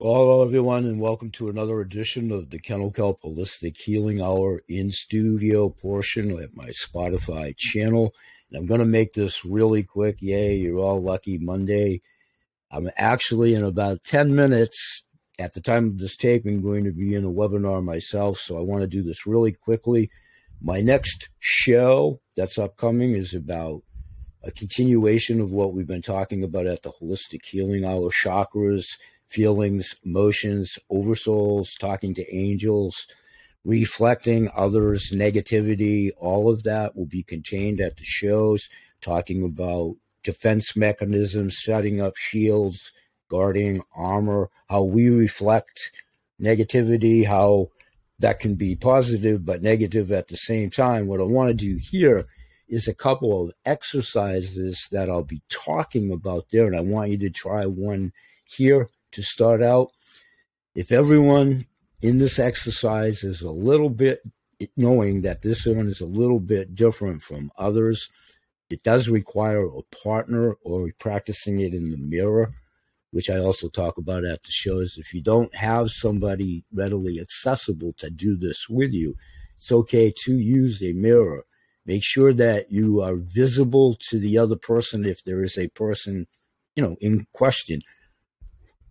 Hello, everyone, and welcome to another edition of the Kennel Kelp Holistic Healing Hour in studio portion at my Spotify channel. And I'm going to make this really quick. Yay, you're all lucky Monday. I'm actually in about 10 minutes at the time of this taping going to be in a webinar myself, so I want to do this really quickly. My next show that's upcoming is about a continuation of what we've been talking about at the Holistic Healing Hour chakras feelings, emotions, oversouls, talking to angels, reflecting others' negativity. All of that will be contained at the shows, talking about defense mechanisms, setting up shields, guarding armor, how we reflect negativity, how that can be positive but negative at the same time. What I want to do here is a couple of exercises that I'll be talking about there, and I want you to try one here to start out. If everyone in this exercise is a little bit knowing that this one is a little bit different from others, it does require a partner or practicing it in the mirror, which I also talk about at the shows. If you don't have somebody readily accessible to do this with you, it's okay to use a mirror. Make sure that you are visible to the other person if there is a person, you know, in question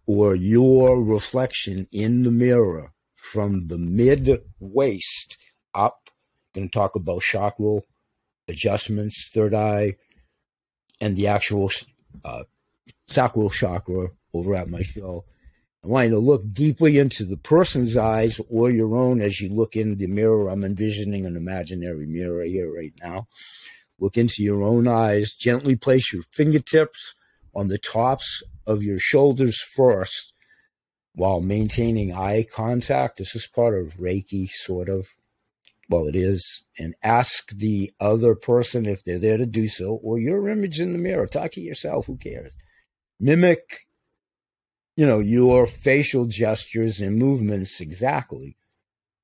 or your reflection in the mirror from the mid waist up. Going to talk about chakra adjustments, third eye, and the actual uh, sacral chakra over at my show. I want you to look deeply into the person's eyes or your own as you look in the mirror. I'm envisioning an imaginary mirror here right now. Look into your own eyes. Gently place your fingertips on the tops of your shoulders first while maintaining eye contact. This is part of Reiki, sort of. Well, it is. And ask the other person if they're there to do so, or your image in the mirror. Talk to yourself. Who cares? Mimic, you know, your facial gestures and movements exactly.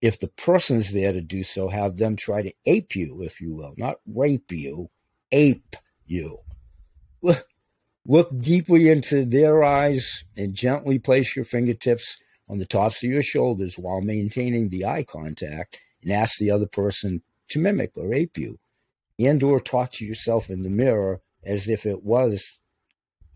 If the person's there to do so, have them try to ape you, if you will, not rape you, ape you. Look deeply into their eyes and gently place your fingertips on the tops of your shoulders while maintaining the eye contact and ask the other person to mimic or ape you and or talk to yourself in the mirror as if it was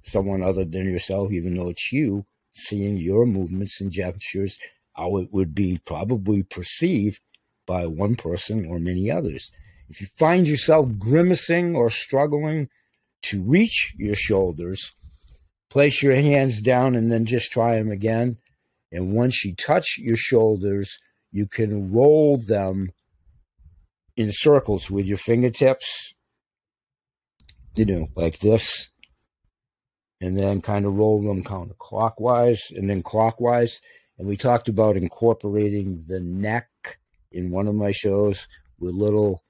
someone other than yourself even though it's you seeing your movements and gestures how it would be probably perceived by one person or many others. If you find yourself grimacing or struggling to reach your shoulders. Place your hands down and then just try them again. And once you touch your shoulders, you can roll them in circles with your fingertips, you know, like this. And then kind of roll them counterclockwise and then clockwise. And we talked about incorporating the neck in one of my shows with little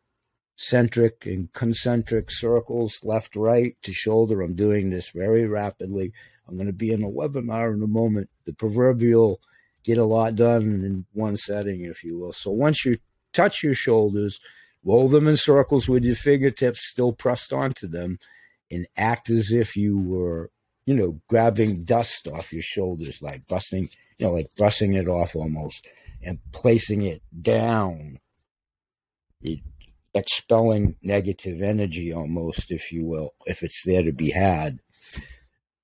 centric and concentric circles, left, right to shoulder. I'm doing this very rapidly. I'm going to be in a webinar in a moment. The proverbial get a lot done in one setting, if you will. So once you touch your shoulders, roll them in circles with your fingertips still pressed onto them, and act as if you were, you know, grabbing dust off your shoulders, like busting, you know, like brushing it off almost, and placing it down. It, expelling negative energy almost, if you will, if it's there to be had.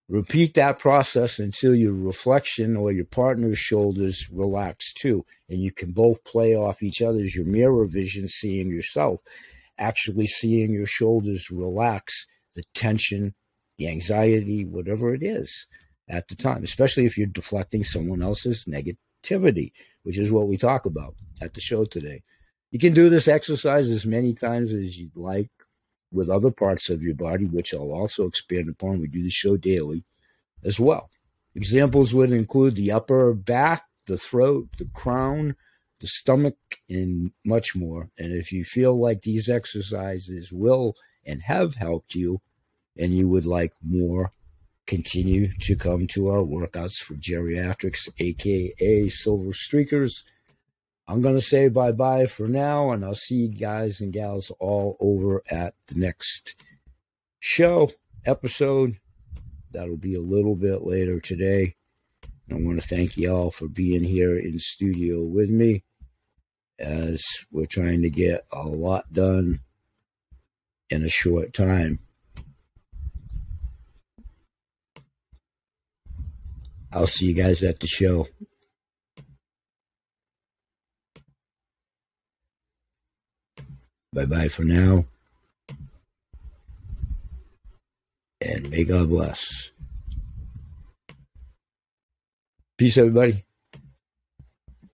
Repeat that process until your reflection or your partner's shoulders relax too, and you can both play off each other's your mirror vision, seeing yourself, actually seeing your shoulders relax, the tension, the anxiety, whatever it is at the time, especially if you're deflecting someone else's negativity, which is what we talk about at the show today. You can do this exercise as many times as you'd like with other parts of your body, which I'll also expand upon. We do the show daily as well. Examples would include the upper back, the throat, the crown, the stomach, and much more. And if you feel like these exercises will and have helped you, and you would like more, continue to come to our workouts for geriatrics, aka Silver Streakers I'm going to say bye bye for now, and I'll see you guys and gals all over at the next show episode. That'll be a little bit later today. I want to thank you all for being here in studio with me as we're trying to get a lot done in a short time. I'll see you guys at the show. Bye bye for now. And may God bless. Peace, everybody.